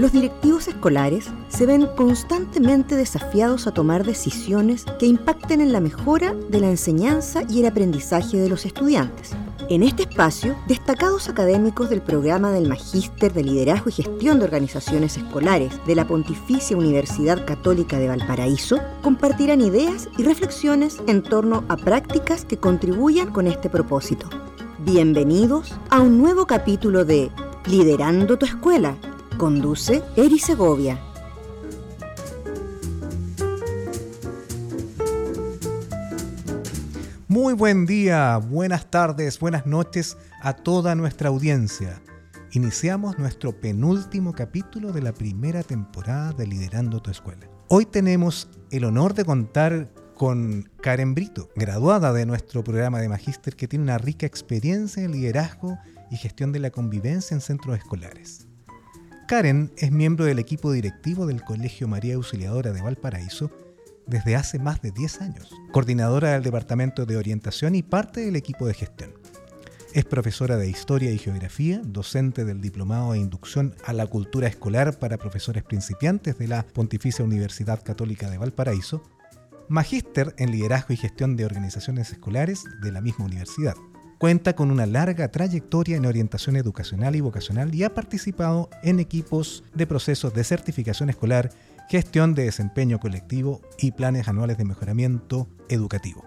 Los directivos escolares se ven constantemente desafiados a tomar decisiones que impacten en la mejora de la enseñanza y el aprendizaje de los estudiantes. En este espacio, destacados académicos del programa del Magíster de Liderazgo y Gestión de Organizaciones Escolares de la Pontificia Universidad Católica de Valparaíso compartirán ideas y reflexiones en torno a prácticas que contribuyan con este propósito. Bienvenidos a un nuevo capítulo de Liderando tu Escuela. Conduce Eri Segovia. Muy buen día, buenas tardes, buenas noches a toda nuestra audiencia. Iniciamos nuestro penúltimo capítulo de la primera temporada de Liderando tu Escuela. Hoy tenemos el honor de contar con Karen Brito, graduada de nuestro programa de Magíster que tiene una rica experiencia en liderazgo y gestión de la convivencia en centros escolares. Karen es miembro del equipo directivo del Colegio María Auxiliadora de Valparaíso desde hace más de 10 años, coordinadora del Departamento de Orientación y parte del equipo de gestión. Es profesora de Historia y Geografía, docente del Diplomado de Inducción a la Cultura Escolar para Profesores Principiantes de la Pontificia Universidad Católica de Valparaíso, magíster en Liderazgo y Gestión de Organizaciones Escolares de la misma universidad. Cuenta con una larga trayectoria en orientación educacional y vocacional y ha participado en equipos de procesos de certificación escolar gestión de desempeño colectivo y planes anuales de mejoramiento educativo.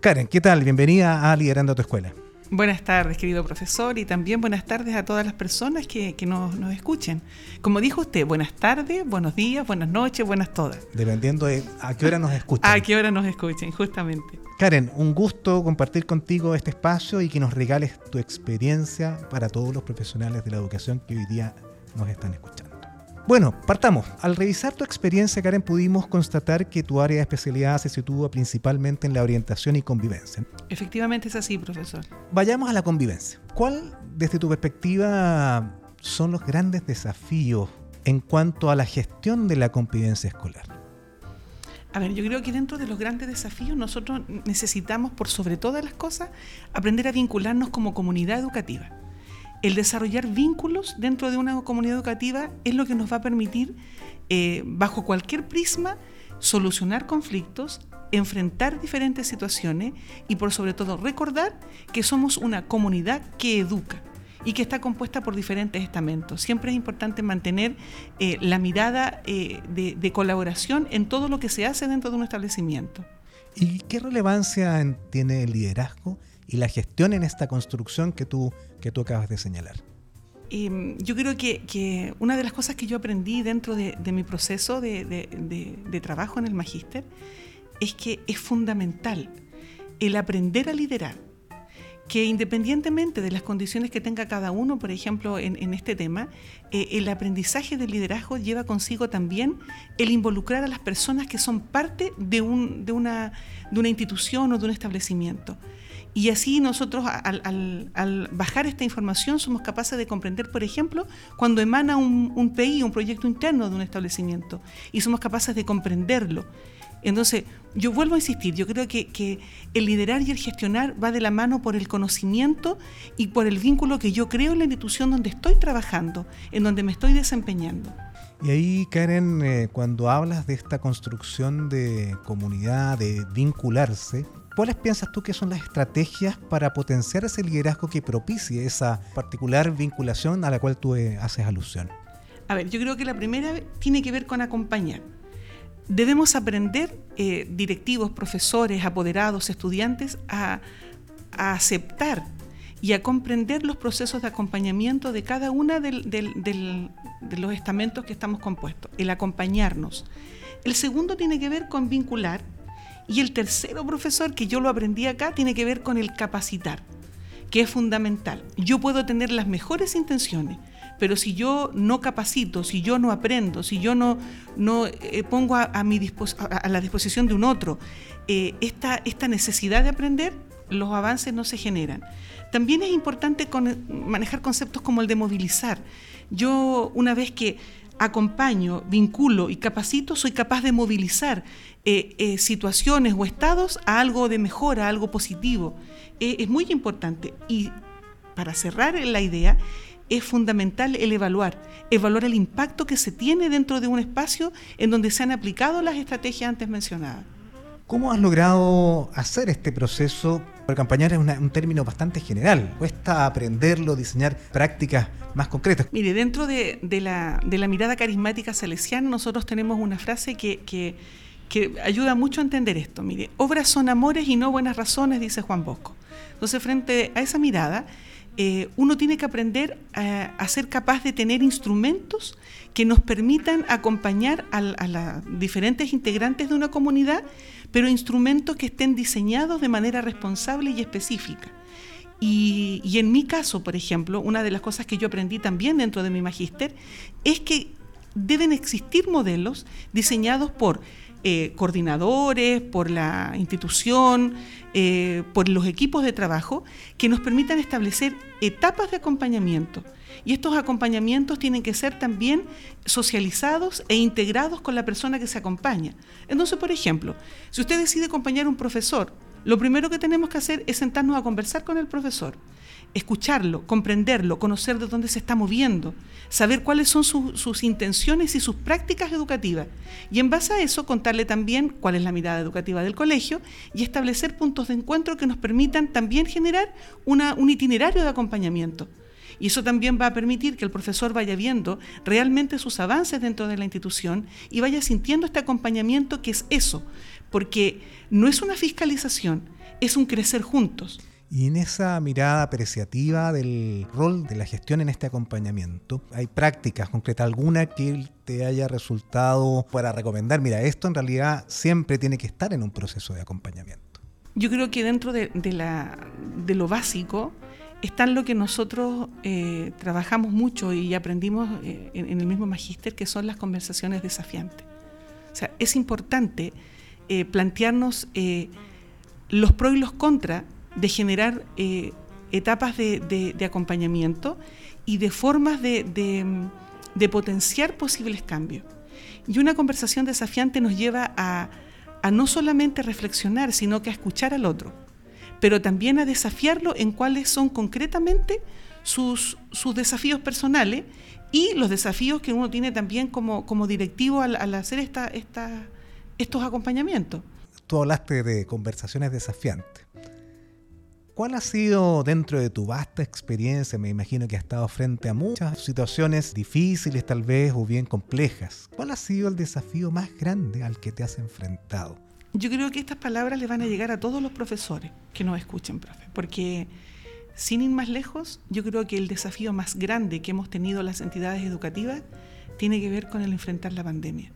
Karen, ¿qué tal? Bienvenida a Liderando tu Escuela. Buenas tardes, querido profesor, y también buenas tardes a todas las personas que, nos, nos, escuchen. Como dijo usted, buenas tardes, buenos días, buenas noches, buenas todas. Dependiendo de a qué hora nos escuchen. A qué hora nos escuchen, justamente. Karen, un gusto compartir contigo este espacio y que nos regales tu experiencia para todos los profesionales de la educación que hoy día nos están escuchando. Bueno, partamos. Al revisar tu experiencia, Karen, pudimos constatar que tu área de especialidad se sitúa principalmente en la orientación y convivencia. Efectivamente es así, profesor. Vayamos a la convivencia. ¿Cuál, desde tu perspectiva, son los grandes desafíos en cuanto a la gestión de la convivencia escolar? A ver, yo creo que dentro de los grandes desafíos nosotros necesitamos, por sobre todas las cosas, aprender a vincularnos como comunidad educativa el desarrollar vínculos dentro de una comunidad educativa es lo que nos va a permitir, eh, bajo cualquier prisma, solucionar conflictos, enfrentar diferentes situaciones y por sobre todo recordar que somos una comunidad que educa y que está compuesta por diferentes estamentos. Siempre es importante mantener eh, la mirada eh, de, colaboración en todo lo que se hace dentro de un establecimiento. ¿Y qué relevancia tiene el liderazgo y la gestión en esta construcción que tú, que tú acabas de señalar? Em, yo creo que, una de las cosas que yo aprendí dentro de, mi proceso de, trabajo en el magíster es que es fundamental el aprender a liderar, que independientemente de las condiciones que tenga cada uno, por ejemplo, en, este tema, eh, el aprendizaje del liderazgo lleva consigo también el involucrar a las personas que son parte de, un, de, una, de una institución o de un establecimiento. Y así nosotros al, bajar esta información somos capaces de comprender, por ejemplo, cuando emana un, PI, un proyecto interno de un establecimiento, y somos capaces de comprenderlo. Entonces, yo vuelvo a insistir, yo creo que, que, el liderar y el gestionar va de la mano por el conocimiento y por el vínculo que yo creo en la institución donde estoy trabajando, en donde me estoy desempeñando. Y ahí, Karen, eh, cuando hablas de esta construcción de comunidad, de vincularse, ¿Cuáles piensas tú que son las estrategias para potenciar ese liderazgo que propicie esa particular vinculación a la cual tú eh, haces alusión? A ver, yo creo que la primera tiene que ver con acompañar. Debemos aprender, eh, directivos, profesores, apoderados, estudiantes, a, aceptar y a comprender los procesos de acompañamiento de cada uno de los estamentos que estamos compuestos, el acompañarnos. El segundo tiene que ver con vincular y el tercero, profesor, que yo lo aprendí acá, tiene que ver con el capacitar, que es fundamental. Yo puedo tener las mejores intenciones, pero si yo no capacito, si yo no aprendo, si yo no, no eh, pongo a, mi a, la disposición de un otro eh, esta, esta necesidad de aprender, los avances no se generan. También es importante manejar conceptos como el de movilizar. Yo una vez que acompaño, vinculo y capacito, soy capaz de movilizar eh, situaciones o estados a algo de mejora, a algo positivo. Es muy importante. Y para cerrar la idea, es fundamental el evaluar, evaluar el impacto que se tiene dentro de un espacio en donde se han aplicado las estrategias antes mencionadas. ¿Cómo has logrado hacer este proceso? Porque acompañar es un término bastante general. Cuesta aprenderlo, diseñar prácticas más concretas. Mire, dentro de, la, mirada carismática salesiana, nosotros tenemos una frase que, que, ayuda mucho a entender esto. Mire, obras son amores y no buenas razones, dice Juan Bosco. Entonces, frente a esa mirada, eh, uno tiene que aprender a, ser capaz de tener instrumentos que nos permitan acompañar a, las diferentes integrantes de una comunidad, pero instrumentos que estén diseñados de manera responsable y específica. Y, y, en mi caso, por ejemplo, una de las cosas que yo aprendí también dentro de mi magíster es que deben existir modelos diseñados por eh, coordinadores, por la institución, eh, por los equipos de trabajo, que nos permitan establecer etapas de acompañamiento. Y estos acompañamientos tienen que ser también socializados e integrados con la persona que se acompaña. Entonces, por ejemplo, si usted decide acompañar a un profesor, lo primero que tenemos que hacer es sentarnos a conversar con el profesor escucharlo, comprenderlo, conocer de dónde se está moviendo, saber cuáles son sus intenciones y sus prácticas educativas. Y en base a eso contarle también cuál es la mirada educativa del colegio y establecer puntos de encuentro que nos permitan también generar un itinerario de acompañamiento. Y eso también va a permitir que el profesor vaya viendo realmente sus avances dentro de la institución y vaya sintiendo este acompañamiento que es eso, porque no es una fiscalización, es un crecer juntos. Y en esa mirada apreciativa del rol de la gestión en este acompañamiento, ¿hay prácticas concretas alguna que te haya resultado para recomendar? Mira, esto en realidad siempre tiene que estar en un proceso de acompañamiento. Yo creo que dentro de, lo básico está lo que nosotros eh, trabajamos mucho y aprendimos eh, en, el mismo magíster, que son las conversaciones desafiantes. O sea, es importante eh, plantearnos los pros y los contras de generar eh, etapas de, acompañamiento y de formas de, potenciar posibles cambios. Y una conversación desafiante nos lleva a, no solamente reflexionar, sino que a escuchar al otro, pero también a desafiarlo en cuáles son concretamente sus, desafíos personales y los desafíos que uno tiene también como, directivo al, hacer estos acompañamientos. Tú hablaste de conversaciones desafiantes. ¿Cuál ha sido dentro de tu vasta experiencia? Me imagino que has estado frente a muchas situaciones difíciles tal vez o bien complejas. ¿Cuál ha sido el desafío más grande al que te has enfrentado? Yo creo que estas palabras le van a llegar a todos los profesores que nos escuchen, profe, porque sin ir más lejos, yo creo que el desafío más grande que hemos tenido las entidades educativas tiene que ver con el enfrentar la pandemia.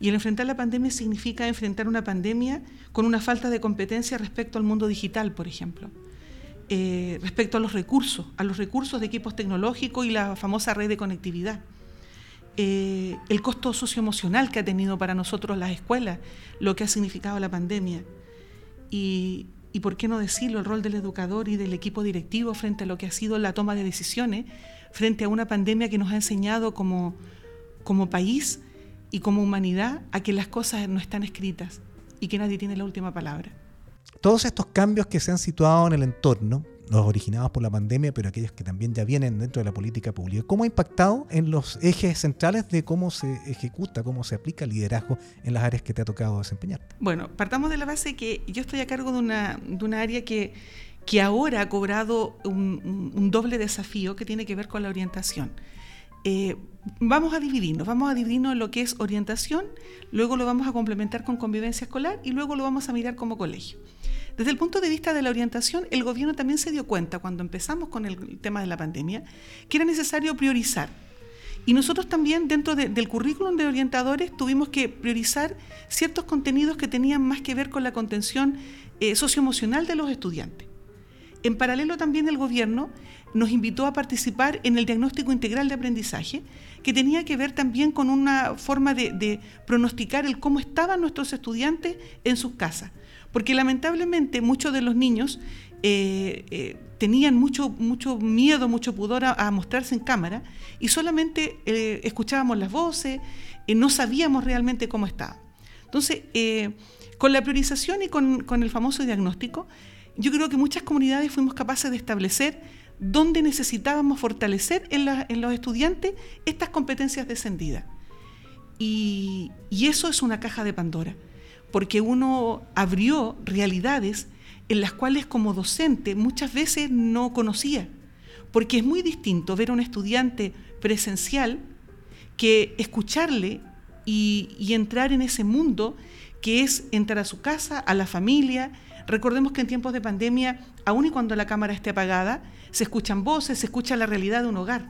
Y el enfrentar la pandemia significa enfrentar una pandemia con una falta de competencia respecto al mundo digital, por ejemplo. Eh, respecto a los recursos, a los recursos de equipos tecnológicos y la famosa red de conectividad. Eh, el costo socioemocional que ha tenido para nosotros las escuelas, lo que ha significado la pandemia. Y, y por qué no decirlo, el rol del educador y del equipo directivo frente a lo que ha sido la toma de decisiones, frente a una pandemia que nos ha enseñado como, como país y como humanidad a que las cosas no están escritas y que nadie tiene la última palabra. Todos estos cambios que se han situado en el entorno, los originados por la pandemia, pero aquellos que también ya vienen dentro de la política pública, ¿cómo ha impactado en los ejes centrales de cómo se ejecuta, cómo se aplica el liderazgo en las áreas que te ha tocado desempeñar? Bueno, partamos de la base que yo estoy a cargo de una, de una área que, que ahora ha cobrado un, un doble desafío que tiene que ver con la orientación. Eh, vamos a dividirnos, vamos a dividirnos en lo que es orientación, luego lo vamos a complementar con convivencia escolar y luego lo vamos a mirar como colegio. Desde el punto de vista de la orientación, el gobierno también se dio cuenta cuando empezamos con el tema de la pandemia que era necesario priorizar. Y nosotros también dentro del currículum de orientadores tuvimos que priorizar ciertos contenidos que tenían más que ver con la contención eh, socioemocional de los estudiantes. En paralelo también el gobierno nos invitó a participar en el diagnóstico integral de aprendizaje, que tenía que ver también con una forma de, pronosticar el cómo estaban nuestros estudiantes en sus casas. Porque lamentablemente muchos de los niños eh, eh, tenían mucho, mucho miedo, mucho pudor a, mostrarse en cámara y solamente eh, escuchábamos las voces, no sabíamos realmente cómo estaban. Entonces, con la priorización y con, con el famoso diagnóstico, yo creo que muchas comunidades fuimos capaces de establecer donde necesitábamos fortalecer en, los estudiantes estas competencias descendidas. Y, y eso es una caja de Pandora, porque uno abrió realidades en las cuales como docente muchas veces no conocía, porque es muy distinto ver a un estudiante presencial que escucharle y, entrar en ese mundo que es entrar a su casa, a la familia. Recordemos que en tiempos de pandemia, aun y cuando la cámara esté apagada, se escuchan voces, se escucha la realidad de un hogar.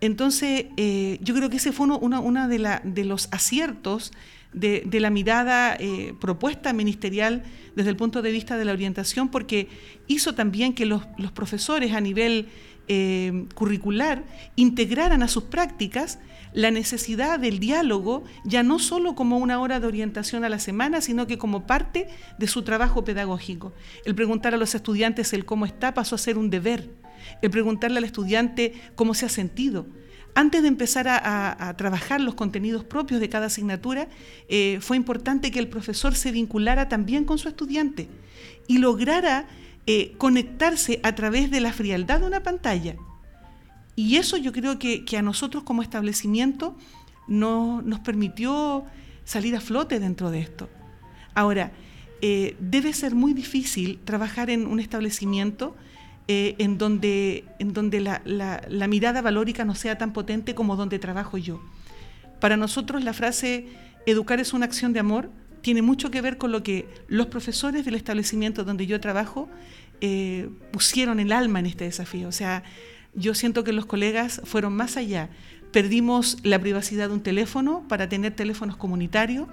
Entonces, eh, yo creo que ese fue uno, de, los aciertos de, la mirada eh, propuesta ministerial desde el punto de vista de la orientación, porque hizo también que los, profesores a nivel eh, curricular integraran a sus prácticas la necesidad del diálogo, ya no solo como una hora de orientación a la semana, sino que como parte de su trabajo pedagógico. El preguntar a los estudiantes el cómo está pasó a ser un deber. El preguntarle al estudiante cómo se ha sentido. Antes de empezar a, trabajar los contenidos propios de cada asignatura, eh, fue importante que el profesor se vinculara también con su estudiante y lograra eh, conectarse a través de la frialdad de una pantalla y eso yo creo que, a nosotros como establecimiento no, nos permitió salir a flote dentro de esto. Ahora, eh, debe ser muy difícil trabajar en un establecimiento eh, en donde, en donde la, mirada valórica no sea tan potente como donde trabajo yo. Para nosotros la frase educar es una acción de amor tiene mucho que ver con lo que los profesores del establecimiento donde yo trabajo eh, pusieron el alma en este desafío. O sea, yo siento que los colegas fueron más allá. Perdimos la privacidad de un teléfono para tener teléfonos comunitarios,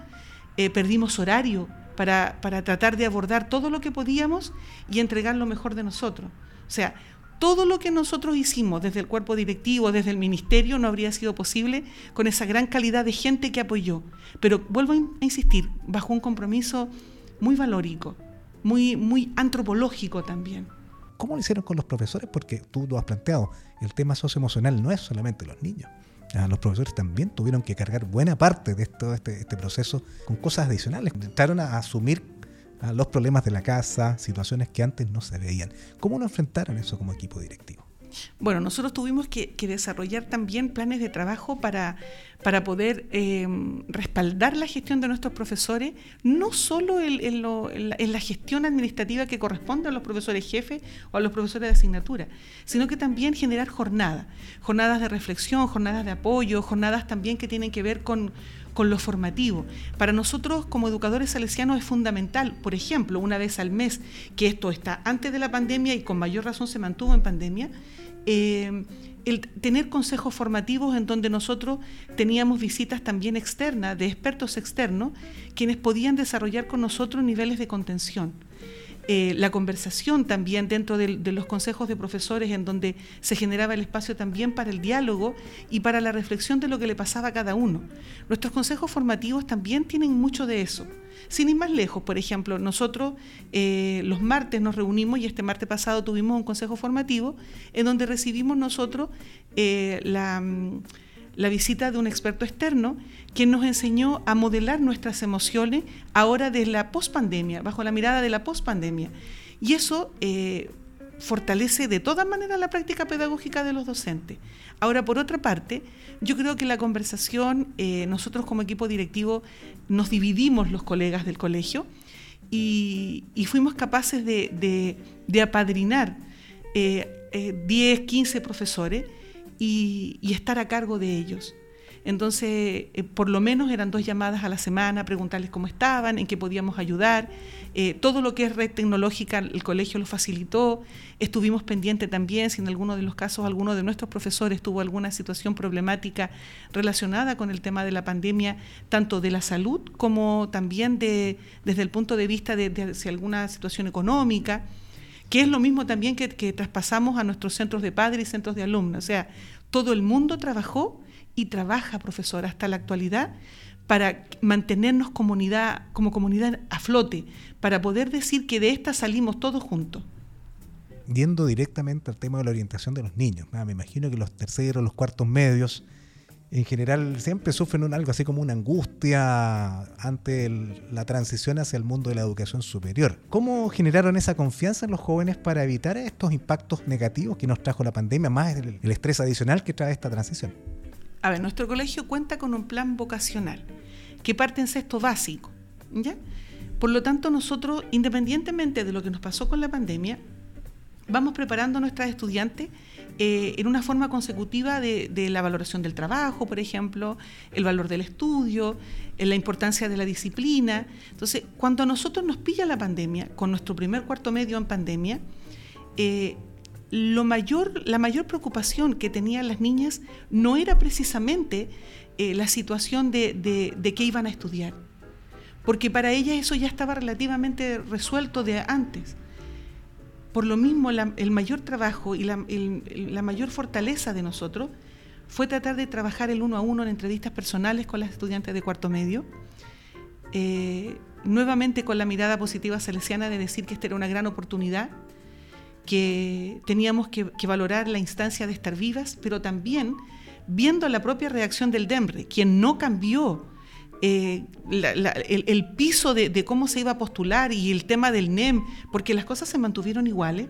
eh, perdimos horario para, para tratar de abordar todo lo que podíamos y entregar lo mejor de nosotros. O sea, todo lo que nosotros hicimos desde el cuerpo directivo, desde el ministerio, no habría sido posible con esa gran calidad de gente que apoyó. Pero vuelvo a insistir, bajo un compromiso muy valórico, muy, muy antropológico también. ¿Cómo lo hicieron con los profesores? Porque tú lo has planteado, el tema socioemocional no es solamente los niños. los profesores también tuvieron que cargar buena parte de todo este, este, proceso con cosas adicionales. Intentaron a asumir los problemas de la casa, situaciones que antes no se veían. ¿Cómo lo enfrentaron eso como equipo directivo? Bueno, nosotros tuvimos que, desarrollar también planes de trabajo para, para poder em, respaldar la gestión de nuestros profesores, no solo en, la, gestión administrativa que corresponde a los profesores jefes o a los profesores de asignatura, sino que también generar jornadas, jornadas de reflexión, jornadas de apoyo, jornadas también que tienen que ver con, con lo formativo. Para nosotros como educadores salesianos es fundamental, por ejemplo, una vez al mes, que esto está antes de la pandemia y con mayor razón se mantuvo en pandemia, eh, el tener consejos formativos en donde nosotros teníamos visitas también externas, de expertos externos, quienes podían desarrollar con nosotros niveles de contención. Eh, la conversación también dentro de, los consejos de profesores en donde se generaba el espacio también para el diálogo y para la reflexión de lo que le pasaba a cada uno. Nuestros consejos formativos también tienen mucho de eso. Sin ir más lejos, por ejemplo, nosotros eh, los martes nos reunimos y este martes pasado tuvimos un consejo formativo en donde recibimos nosotros eh, la... Mm, la visita de un experto externo quien nos enseñó a modelar nuestras emociones ahora de la pospandemia, bajo la mirada de la pospandemia. Y eso eh, fortalece de todas maneras la práctica pedagógica de los docentes. Ahora, por otra parte, yo creo que la conversación, eh, nosotros como equipo directivo nos dividimos los colegas del colegio y, fuimos capaces de, apadrinar 10, eh, 15 profesores y, estar a cargo de ellos. Entonces, eh, por lo menos eran dos llamadas a la semana, preguntarles cómo estaban, en qué podíamos ayudar. Eh, todo lo que es red tecnológica, el colegio lo facilitó. Estuvimos pendientes también si en alguno de los casos alguno de nuestros profesores tuvo alguna situación problemática relacionada con el tema de la pandemia, tanto de la salud como también de, desde el punto de vista de, si alguna situación económica que es lo mismo también que, traspasamos a nuestros centros de padres y centros de alumnos. O sea, todo el mundo trabajó y trabaja, profesor, hasta la actualidad para mantenernos comunidad, como comunidad a flote, para poder decir que de esta salimos todos juntos. Yendo directamente al tema de la orientación de los niños, me imagino que los terceros, los cuartos medios en general siempre sufren un, algo así como una angustia ante la transición hacia el mundo de la educación superior. ¿Cómo generaron esa confianza en los jóvenes para evitar estos impactos negativos que nos trajo la pandemia, más el, el estrés adicional que trae esta transición? A ver, nuestro colegio cuenta con un plan vocacional que parte en sexto básico, ¿ya? Por lo tanto, nosotros, independientemente de lo que nos pasó con la pandemia, vamos preparando a nuestras estudiantes eh, en una forma consecutiva de, la valoración del trabajo, por ejemplo, el valor del estudio, la importancia de la disciplina. Entonces, cuando a nosotros nos pilla la pandemia, con nuestro primer cuarto medio en pandemia, eh, lo mayor, la mayor preocupación que tenían las niñas no era precisamente eh, la situación de, de qué iban a estudiar, porque para ellas eso ya estaba relativamente resuelto de antes por lo mismo, el mayor trabajo y la, mayor fortaleza de nosotros fue tratar de trabajar el uno a uno en entrevistas personales con las estudiantes de cuarto medio. Eh, nuevamente con la mirada positiva salesiana de decir que esta era una gran oportunidad, que teníamos que, valorar la instancia de estar vivas, pero también viendo la propia reacción del DEMRE, quien no cambió eh, el, piso de, cómo se iba a postular y el tema del NEM, porque las cosas se mantuvieron iguales,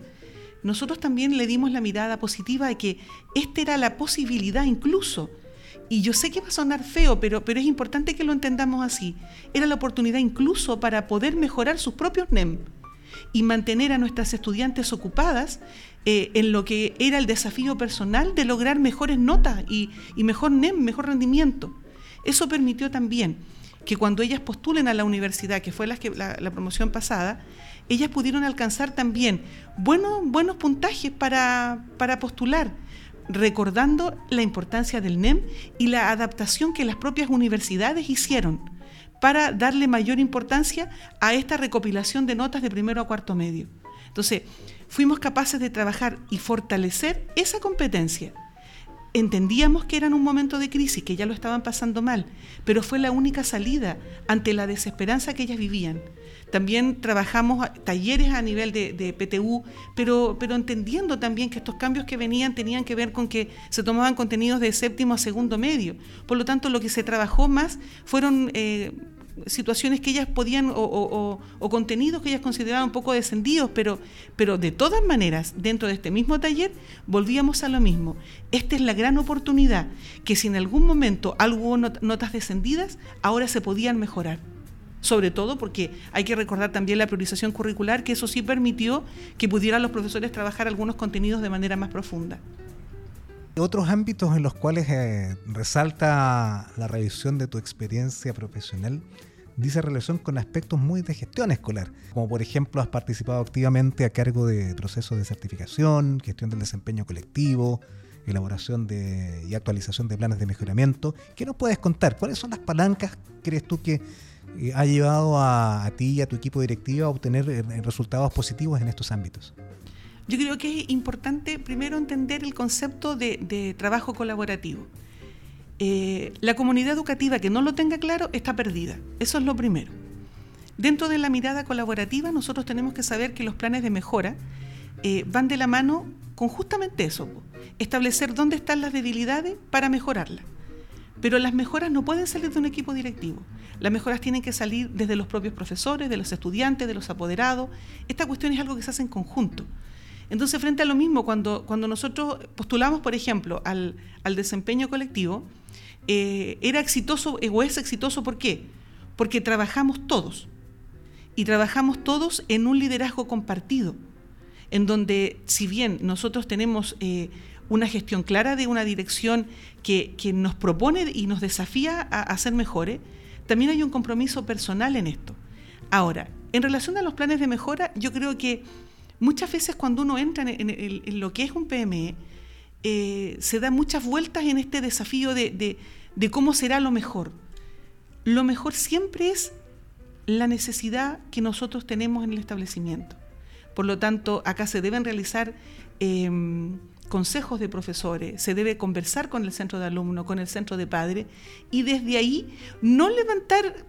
nosotros también le dimos la mirada positiva de que esta era la posibilidad incluso, y yo sé que va a sonar feo, pero, pero es importante que lo entendamos así, era la oportunidad incluso para poder mejorar sus propios NEM y mantener a nuestras estudiantes ocupadas eh, en lo que era el desafío personal de lograr mejores notas y, y mejor NEM, mejor rendimiento. Eso permitió también que cuando ellas postulen a la universidad, que fue la, la, promoción pasada, ellas pudieron alcanzar también buenos, buenos puntajes para, para postular, recordando la importancia del NEM y la adaptación que las propias universidades hicieron para darle mayor importancia a esta recopilación de notas de primero a cuarto medio. Entonces, fuimos capaces de trabajar y fortalecer esa competencia entendíamos que eran un momento de crisis, que ya lo estaban pasando mal, pero fue la única salida ante la desesperanza que ellas vivían. También trabajamos talleres a nivel de, PTU, pero, pero entendiendo también que estos cambios que venían tenían que ver con que se tomaban contenidos de séptimo a segundo medio. Por lo tanto, lo que se trabajó más fueron... Eh, situaciones que ellas podían o, contenidos que ellas consideraban un poco descendidos, pero, pero de todas maneras, dentro de este mismo taller, volvíamos a lo mismo. Esta es la gran oportunidad que si en algún momento algo notas descendidas, ahora se podían mejorar. Sobre todo porque hay que recordar también la priorización curricular, que eso sí permitió que pudieran los profesores trabajar algunos contenidos de manera más profunda. Otros ámbitos en los cuales eh, resalta la revisión de tu experiencia profesional dice relación con aspectos muy de gestión escolar, como por ejemplo has participado activamente a cargo de procesos de certificación, gestión del desempeño colectivo, elaboración de, y actualización de planes de mejoramiento. ¿Qué nos puedes contar? ¿Cuáles son las palancas, crees tú, que eh, ha llevado a, ti y a tu equipo directivo a obtener eh, resultados positivos en estos ámbitos? Yo creo que es importante primero entender el concepto de, trabajo colaborativo. Eh, la comunidad educativa que no lo tenga claro está perdida. Eso es lo primero. Dentro de la mirada colaborativa nosotros tenemos que saber que los planes de mejora eh, van de la mano con justamente eso, establecer dónde están las debilidades para mejorarlas. Pero las mejoras no pueden salir de un equipo directivo. Las mejoras tienen que salir desde los propios profesores, de los estudiantes, de los apoderados. Esta cuestión es algo que se hace en conjunto. Entonces, frente a lo mismo, cuando, cuando nosotros postulamos, por ejemplo, al, desempeño colectivo, eh, era exitoso o es exitoso, ¿por qué? Porque trabajamos todos. Y trabajamos todos en un liderazgo compartido, en donde, si bien nosotros tenemos eh, una gestión clara de una dirección que, nos propone y nos desafía a, a ser mejores, también hay un compromiso personal en esto. Ahora, en relación a los planes de mejora, yo creo que Muchas veces cuando uno entra en, lo que es un PME, eh, se da muchas vueltas en este desafío de, cómo será lo mejor. Lo mejor siempre es la necesidad que nosotros tenemos en el establecimiento. Por lo tanto, acá se deben realizar em, consejos de profesores, se debe conversar con el centro de alumnos, con el centro de padres, y desde ahí no levantar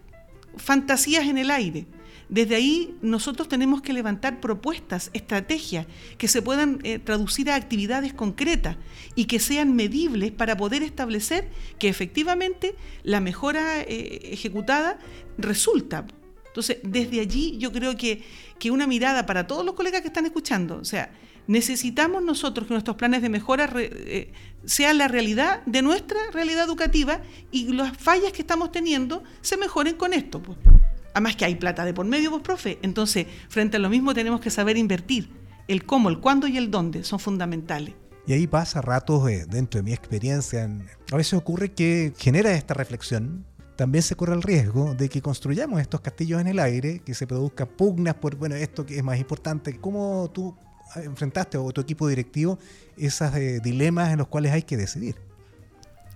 fantasías en el aire, desde ahí nosotros tenemos que levantar propuestas, estrategias que se puedan eh, traducir a actividades concretas y que sean medibles para poder establecer que efectivamente la mejora eh, ejecutada resulta. Entonces, desde allí yo creo que, que una mirada para todos los colegas que están escuchando, o sea, necesitamos nosotros que nuestros planes de mejora eh, sean la realidad de nuestra realidad educativa y las fallas que estamos teniendo se mejoren con esto. Pues. Además que hay plata de por medio, pues, profe. Entonces, frente a lo mismo tenemos que saber invertir. El cómo, el cuándo y el dónde son fundamentales. Y ahí pasa ratos, eh, dentro de mi experiencia, a veces ocurre que genera esta reflexión, también se corre el riesgo de que construyamos estos castillos en el aire, que se produzcan pugnas por, bueno, esto que es más importante. ¿Cómo tú enfrentaste o tu equipo directivo esos eh, dilemas en los cuales hay que decidir?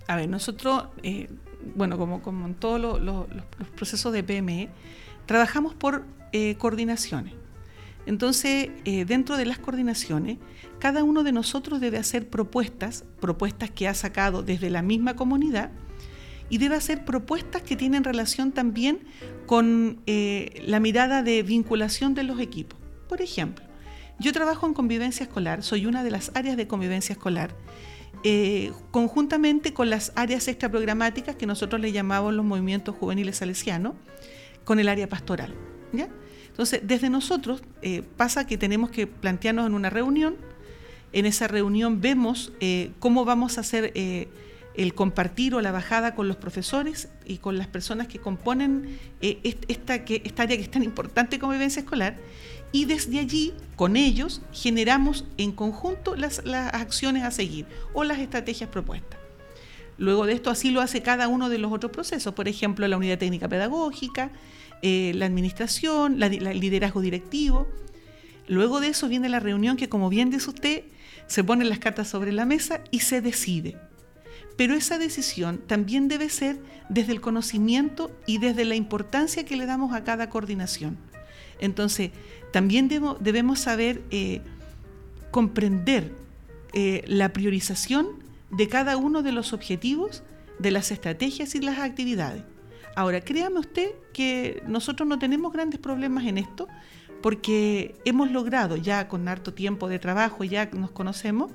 A ver, nosotros eh, bueno, como, como en todos los procesos de PME, trabajamos por eh, coordinaciones. Entonces, eh, dentro de las coordinaciones, cada uno de nosotros debe hacer propuestas, propuestas que ha sacado desde la misma comunidad, y debe hacer propuestas que tienen relación también con eh, la mirada de vinculación de los equipos. Por ejemplo, yo trabajo en convivencia escolar, soy una de las áreas de convivencia escolar eh, conjuntamente con las áreas extraprogramáticas que nosotros le llamamos los movimientos juveniles salesianos, con el área pastoral. ¿ya? Entonces, desde nosotros eh, pasa que tenemos que plantearnos en una reunión, en esa reunión vemos eh, cómo vamos a hacer el compartir o la bajada con los profesores y con las personas que componen esta, que, esta área que es tan importante como vivencia escolar y desde allí, con ellos, generamos en conjunto las, acciones a seguir o las estrategias propuestas. Luego de esto, así lo hace cada uno de los otros procesos, por ejemplo, la unidad técnica pedagógica, eh, la administración, el liderazgo directivo. Luego de eso viene la reunión que, como bien dice usted, se ponen las cartas sobre la mesa y se decide. Pero esa decisión también debe ser desde el conocimiento y desde la importancia que le damos a cada coordinación. Entonces, también debemos saber eh, comprender eh, la priorización de cada uno de los objetivos, de las estrategias y las actividades. Ahora, créame usted que nosotros no tenemos grandes problemas en esto porque hemos logrado ya con harto tiempo de trabajo, ya nos conocemos,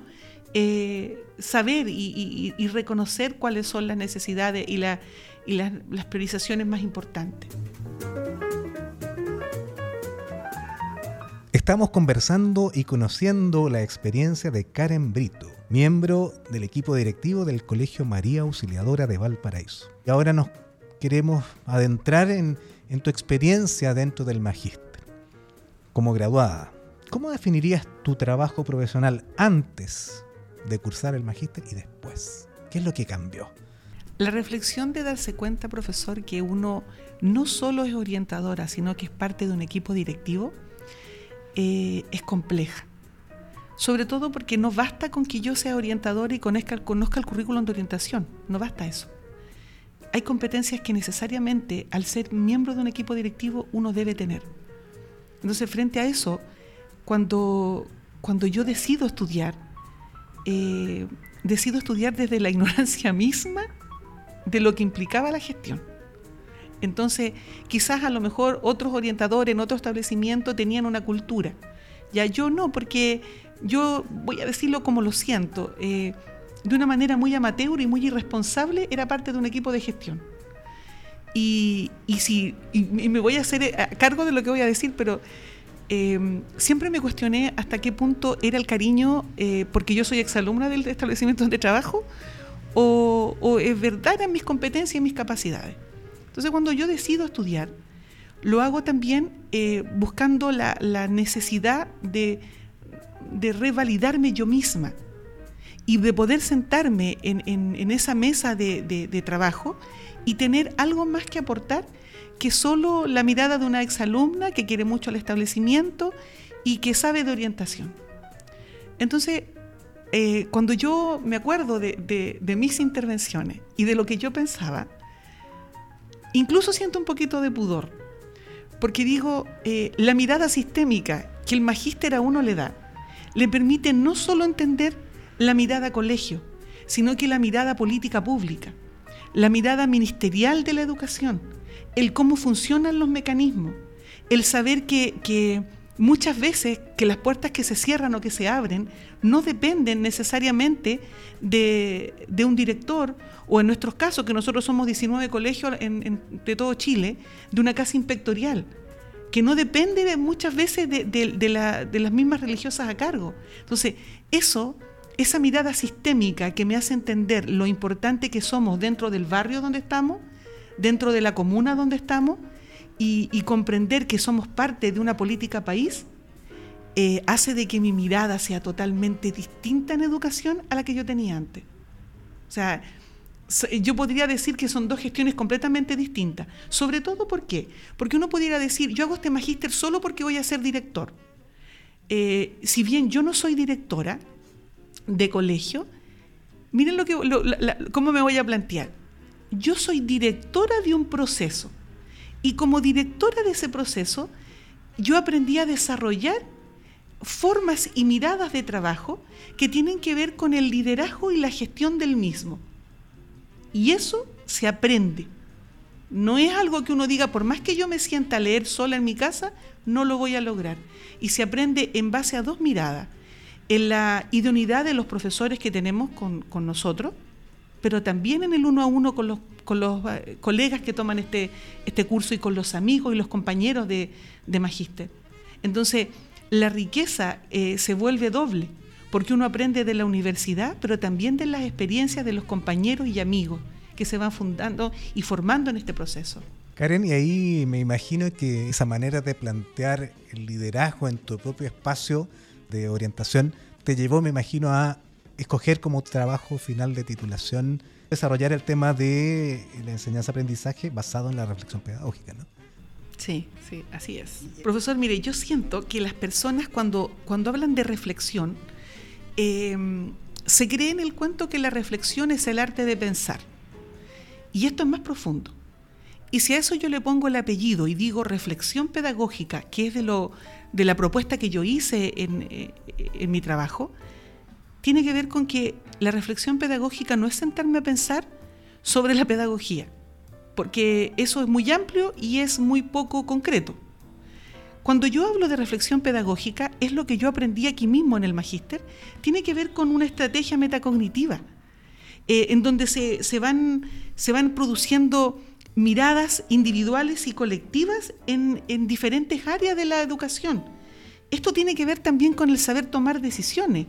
eh, saber y, reconocer cuáles son las necesidades y, las priorizaciones más importantes. Estamos conversando y conociendo la experiencia de Karen Brito, miembro del equipo directivo del Colegio María Auxiliadora de Valparaíso. Y ahora nos queremos adentrar en, tu experiencia dentro del magíster. Como graduada, ¿cómo definirías tu trabajo profesional antes de cursar el magíster y después? ¿Qué es lo que cambió? La reflexión de darse cuenta, profesor, que uno no solo es orientadora, sino que es parte de un equipo directivo, eh, es compleja. Sobre todo porque no basta con que yo sea orientador y conozca, conozca el currículum de orientación, no basta eso. Hay competencias que necesariamente al ser miembro de un equipo directivo uno debe tener. Entonces, frente a eso, cuando, cuando yo decido estudiar, eh, decido estudiar desde la ignorancia misma de lo que implicaba la gestión. Entonces, quizás a lo mejor otros orientadores en otro establecimiento tenían una cultura. Ya yo no, porque yo voy a decirlo como lo siento, eh, de una manera muy amateur y muy irresponsable, era parte de un equipo de gestión. Y, si, me voy a hacer eh, cargo de lo que voy a decir, pero em, siempre me cuestioné hasta qué punto era el cariño, eh, porque yo soy exalumna del establecimiento donde trabajo, o, o es verdad eran mis competencias y mis capacidades. Entonces cuando yo decido estudiar, lo hago también eh, buscando la, necesidad de, revalidarme yo misma y de poder sentarme en, esa mesa de, trabajo y tener algo más que aportar que solo la mirada de una exalumna que quiere mucho el establecimiento y que sabe de orientación. Entonces, eh, cuando yo me acuerdo de mis intervenciones y de lo que yo pensaba, incluso siento un poquito de pudor, porque digo, eh, la mirada sistémica que el magíster a uno le da, le permite no solo entender la mirada colegio, sino que la mirada política pública, la mirada ministerial de la educación, el cómo funcionan los mecanismos, el saber que, muchas veces que las puertas que se cierran o que se abren no dependen necesariamente de, un director o en nuestros casos, que nosotros somos 19 colegios de todo Chile, de una casa inspectorial, que no depende muchas veces de, de, las mismas religiosas a cargo. Entonces, eso, esa mirada sistémica que me hace entender lo importante que somos dentro del barrio donde estamos, dentro de la comuna donde estamos, y, comprender que somos parte de una política país, eh, hace de que mi mirada sea totalmente distinta en educación a la que yo tenía antes. O sea, yo podría decir que son dos gestiones completamente distintas. Sobre todo, ¿por qué? Porque uno pudiera decir, yo hago este magíster solo porque voy a ser director. Eh, si bien yo no soy directora de colegio, miren lo que, cómo me voy a plantear. Yo soy directora de un proceso. Y como directora de ese proceso, yo aprendí a desarrollar formas y miradas de trabajo que tienen que ver con el liderazgo y la gestión del mismo. Y eso se aprende. No es algo que uno diga, por más que yo me sienta a leer sola en mi casa, no lo voy a lograr. Y se aprende en base a dos miradas. En la idoneidad de los profesores que tenemos con, con nosotros, pero también en el uno a uno con los con los eh, colegas que toman este, este curso y con los amigos y los compañeros de, de Magíster. Entonces, la riqueza eh, se vuelve doble, porque uno aprende de la universidad, pero también de las experiencias de los compañeros y amigos que se van fundando y formando en este proceso. Karen, y ahí me imagino que esa manera de plantear el liderazgo en tu propio espacio de orientación te llevó, me imagino, a escoger como trabajo final de titulación desarrollar el tema de la enseñanza-aprendizaje basado en la reflexión pedagógica, ¿no? Sí, sí, así es. Profesor, mire, yo siento que las personas cuando, cuando hablan de reflexión, em, se cree en el cuento que la reflexión es el arte de pensar. Y esto es más profundo. Y si a eso yo le pongo el apellido y digo reflexión pedagógica, que es de, lo, de la propuesta que yo hice en, eh, en mi trabajo, tiene que ver con que la reflexión pedagógica no es sentarme a pensar sobre la pedagogía, porque eso es muy amplio y es muy poco concreto. Cuando yo hablo de reflexión pedagógica, es lo que yo aprendí aquí mismo en el magíster, tiene que ver con una estrategia metacognitiva, eh, en donde se, van, se van produciendo miradas individuales y colectivas en, en diferentes áreas de la educación. Esto tiene que ver también con el saber tomar decisiones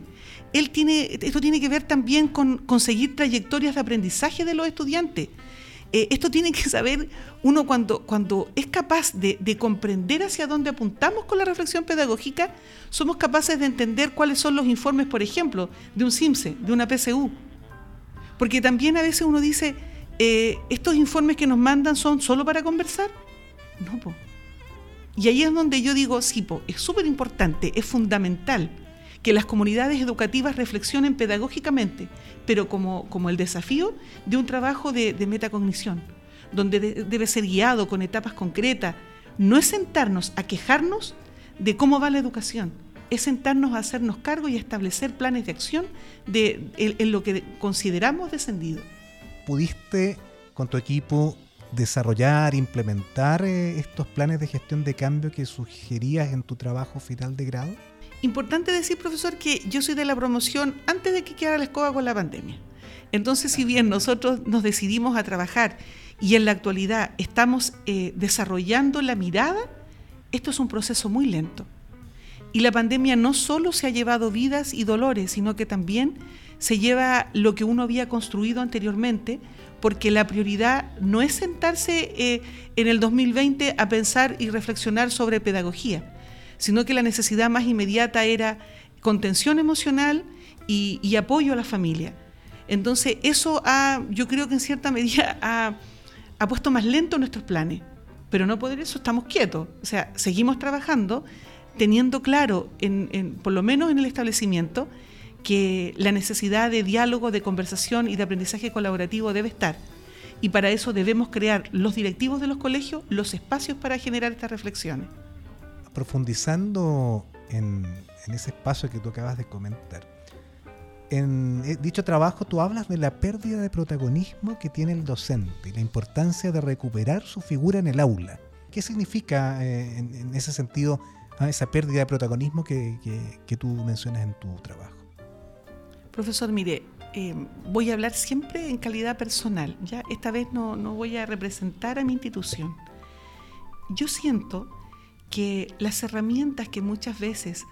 él tiene, esto tiene que ver también con conseguir trayectorias de aprendizaje de los estudiantes. Eh, esto tiene que saber uno cuando, cuando es capaz de, comprender hacia dónde apuntamos con la reflexión pedagógica, somos capaces de entender cuáles son los informes, por ejemplo, de un CIMSE, de una PSU. Porque también a veces uno dice, eh, ¿estos informes que nos mandan son solo para conversar? No, po. Y ahí es donde yo digo, sí, po, es súper importante, es fundamental que las comunidades educativas reflexionen pedagógicamente, pero como, como el desafío de un trabajo de, metacognición, donde debe ser guiado con etapas concretas. No es sentarnos a quejarnos de cómo va la educación, es sentarnos a hacernos cargo y establecer planes de acción de, en, lo que consideramos descendido. ¿Pudiste con tu equipo desarrollar, implementar eh, estos planes de gestión de cambio que sugerías en tu trabajo final de grado? Importante decir, profesor, que yo soy de la promoción antes de que quedara la escoba con la pandemia. Entonces, si bien nosotros nos decidimos a trabajar y en la actualidad estamos eh, desarrollando la mirada, esto es un proceso muy lento. Y la pandemia no solo se ha llevado vidas y dolores, sino que también se lleva lo que uno había construido anteriormente, porque la prioridad no es sentarse eh, en el 2020 a pensar y reflexionar sobre pedagogía sino que la necesidad más inmediata era contención emocional y, apoyo a la familia. Entonces, eso ha, yo creo que en cierta medida ha, puesto más lento nuestros planes, pero no por eso estamos quietos. O sea, seguimos trabajando teniendo claro, por lo menos en el establecimiento, que la necesidad de diálogo, de conversación y de aprendizaje colaborativo debe estar. Y para eso debemos crear los directivos de los colegios los espacios para generar estas reflexiones profundizando en, ese espacio que tú acabas de comentar, en eh, dicho trabajo tú hablas de la pérdida de protagonismo que tiene el docente la importancia de recuperar su figura en el aula. ¿Qué significa en, ese sentido ah, esa pérdida de protagonismo que, tú mencionas en tu trabajo? Profesor, mire, voy a hablar siempre en calidad personal. Ya esta vez no voy a representar a mi institución. Yo siento que las herramientas que muchas veces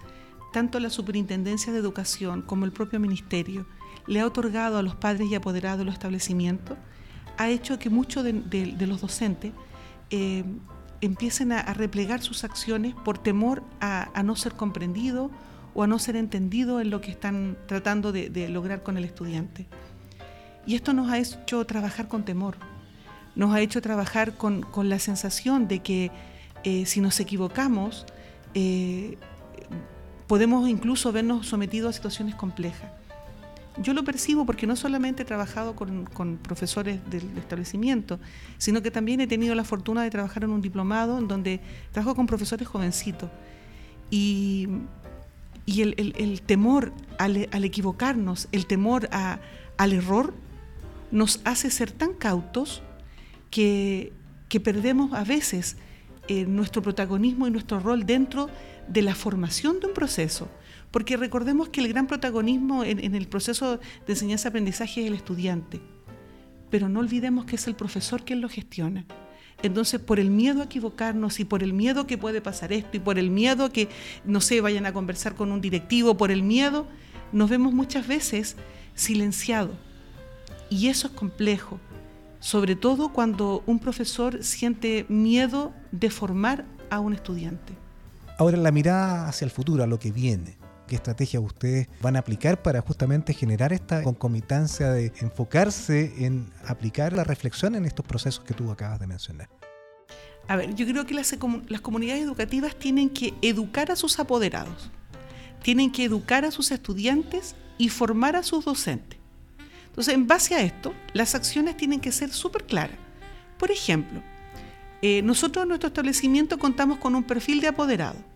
tanto la Superintendencia de Educación como el propio Ministerio le ha otorgado a los padres y apoderados de los establecimientos ha hecho que muchos de, los docentes eh, empiecen a, replegar sus acciones por temor a, no ser comprendido o a no ser entendido en lo que están tratando de, lograr con el estudiante. Y esto nos ha hecho trabajar con temor, nos ha hecho trabajar con, la sensación de que eh, si nos equivocamos, eh, podemos incluso vernos sometidos a situaciones complejas. Yo lo percibo porque no solamente he trabajado con, profesores del establecimiento, sino que también he tenido la fortuna de trabajar en un diplomado en donde trabajo con profesores jovencitos. Y, el, temor al, equivocarnos, el temor al error, nos hace ser tan cautos que, perdemos a veces eh, nuestro protagonismo y nuestro rol dentro de la formación de un proceso. Porque recordemos que el gran protagonismo en, el proceso de enseñanza-aprendizaje es el estudiante, pero no olvidemos que es el profesor quien lo gestiona. Entonces, por el miedo a equivocarnos y por el miedo que puede pasar esto y por el miedo que, no sé, vayan a conversar con un directivo, por el miedo, nos vemos muchas veces silenciados. Y eso es complejo, sobre todo cuando un profesor siente miedo de formar a un estudiante. Ahora la mirada hacia el futuro, a lo que viene qué estrategias ustedes van a aplicar para justamente generar esta concomitancia de enfocarse en aplicar la reflexión en estos procesos que tú acabas de mencionar. A ver, yo creo que las, las comunidades educativas tienen que educar a sus apoderados, tienen que educar a sus estudiantes y formar a sus docentes. Entonces, en base a esto, las acciones tienen que ser súper claras. Por ejemplo, eh, nosotros en nuestro establecimiento contamos con un perfil de apoderado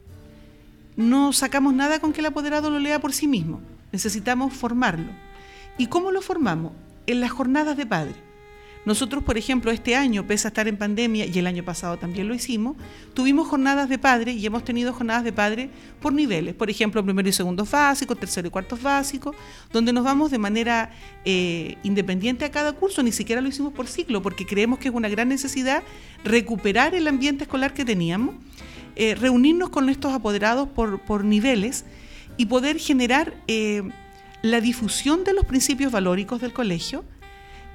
no sacamos nada con que el apoderado lo lea por sí mismo. Necesitamos formarlo. ¿Y cómo lo formamos? En las jornadas de padre. Nosotros, por ejemplo, este año, pese a estar en pandemia, y el año pasado también lo hicimos, tuvimos jornadas de padre y hemos tenido jornadas de padre por niveles. Por ejemplo, primero y segundo básico, tercero y cuarto básico, donde nos vamos de manera eh, independiente a cada curso, ni siquiera lo hicimos por ciclo, porque creemos que es una gran necesidad recuperar el ambiente escolar que teníamos eh, reunirnos con estos apoderados por, niveles y poder generar eh, la difusión de los principios valóricos del colegio,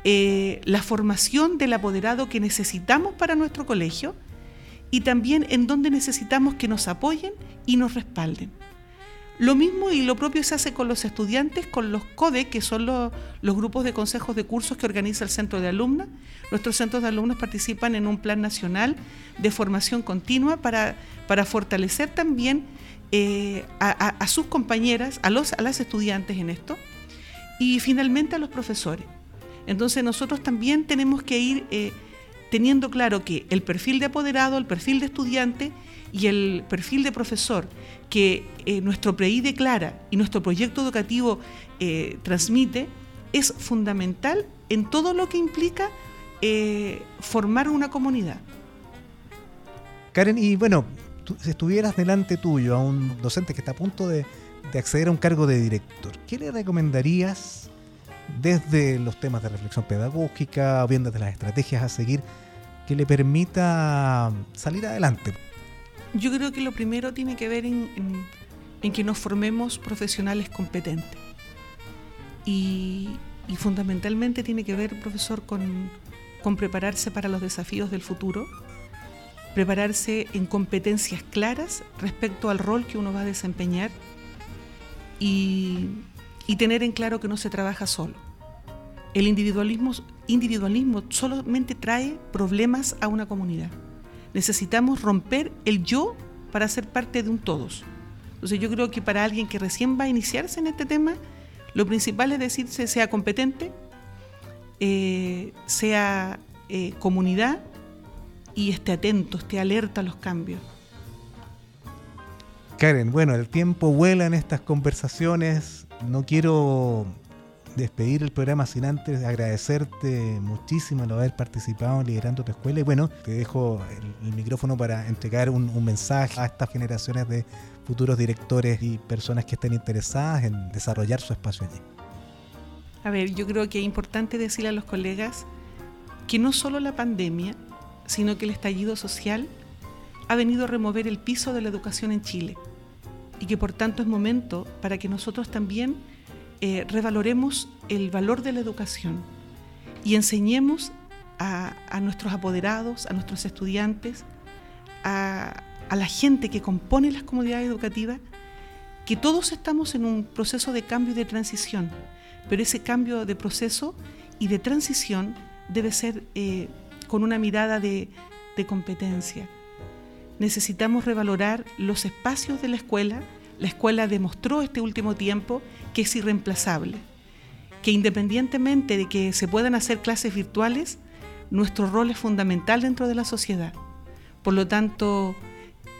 eh, la formación del apoderado que necesitamos para nuestro colegio y también en donde necesitamos que nos apoyen y nos respalden. Lo mismo y lo propio se hace con los estudiantes, con los CODE, que son los, grupos de consejos de cursos que organiza el centro de alumnas. Nuestros centros de alumnos participan en un plan nacional de formación continua para, para fortalecer también eh, a, sus compañeras, a, los, a las estudiantes en esto, y finalmente a los profesores. Entonces nosotros también tenemos que ir eh, teniendo claro que el perfil de apoderado, el perfil de estudiante, y el perfil de profesor que eh, nuestro PREI declara y nuestro proyecto educativo eh, transmite es fundamental en todo lo que implica eh, formar una comunidad. Karen, y bueno, si estuvieras delante tuyo a un docente que está a punto de, de acceder a un cargo de director, ¿qué le recomendarías desde los temas de reflexión pedagógica o bien desde las estrategias a seguir que le permita salir adelante? Yo creo que lo primero tiene que ver en, que nos formemos profesionales competentes. Y, fundamentalmente tiene que ver, profesor, con, prepararse para los desafíos del futuro, prepararse en competencias claras respecto al rol que uno va a desempeñar y, tener en claro que no se trabaja solo. El individualismo, individualismo solamente trae problemas a una comunidad necesitamos romper el yo para ser parte de un todos. Entonces yo creo que para alguien que recién va a iniciarse en este tema, lo principal es decirse sea competente, eh, sea eh, comunidad y esté atento, esté alerta a los cambios. Karen, bueno, el tiempo vuela en estas conversaciones. No quiero despedir el programa sin antes agradecerte muchísimo el haber participado en Liderando tu Escuela. Y bueno, te dejo el, micrófono para entregar un, un, mensaje a estas generaciones de futuros directores y personas que estén interesadas en desarrollar su espacio allí. A ver, yo creo que es importante decirle a los colegas que no solo la pandemia, sino que el estallido social ha venido a remover el piso de la educación en Chile y que por tanto es momento para que nosotros también eh, revaloremos el valor de la educación y enseñemos a, nuestros apoderados, a nuestros estudiantes, a, la gente que compone las comunidades educativas, que todos estamos en un proceso de cambio y de transición, pero ese cambio de proceso y de transición debe ser eh, con una mirada de competencia. Necesitamos revalorar los espacios de la escuela. La escuela demostró este último tiempo que es irreemplazable, que independientemente de que se puedan hacer clases virtuales, nuestro rol es fundamental dentro de la sociedad. Por lo tanto,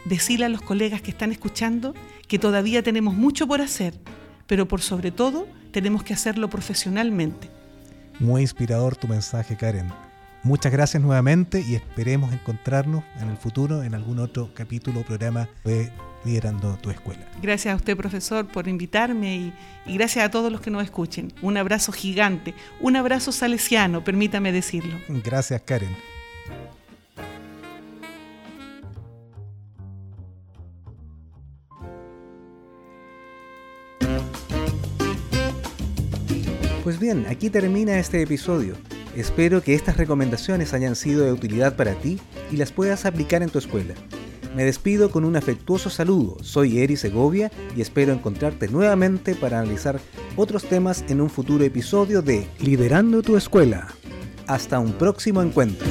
decirle a los colegas que están escuchando que todavía tenemos mucho por hacer, pero por sobre todo tenemos que hacerlo profesionalmente. Muy inspirador tu mensaje, Karen. Muchas gracias nuevamente y esperemos encontrarnos en el futuro en algún otro capítulo o programa de Liderando tu Escuela. Gracias a usted, profesor, por invitarme y, y, gracias a todos los que nos escuchen. Un abrazo gigante, un abrazo salesiano, permítame decirlo. Gracias, Karen. Pues bien, aquí termina este episodio. Espero que estas recomendaciones hayan sido de utilidad para ti y las puedas aplicar en tu escuela. Me despido con un afectuoso saludo. Soy Eri Segovia y espero encontrarte nuevamente para analizar otros temas en un futuro episodio de Liderando tu escuela. Hasta un próximo encuentro.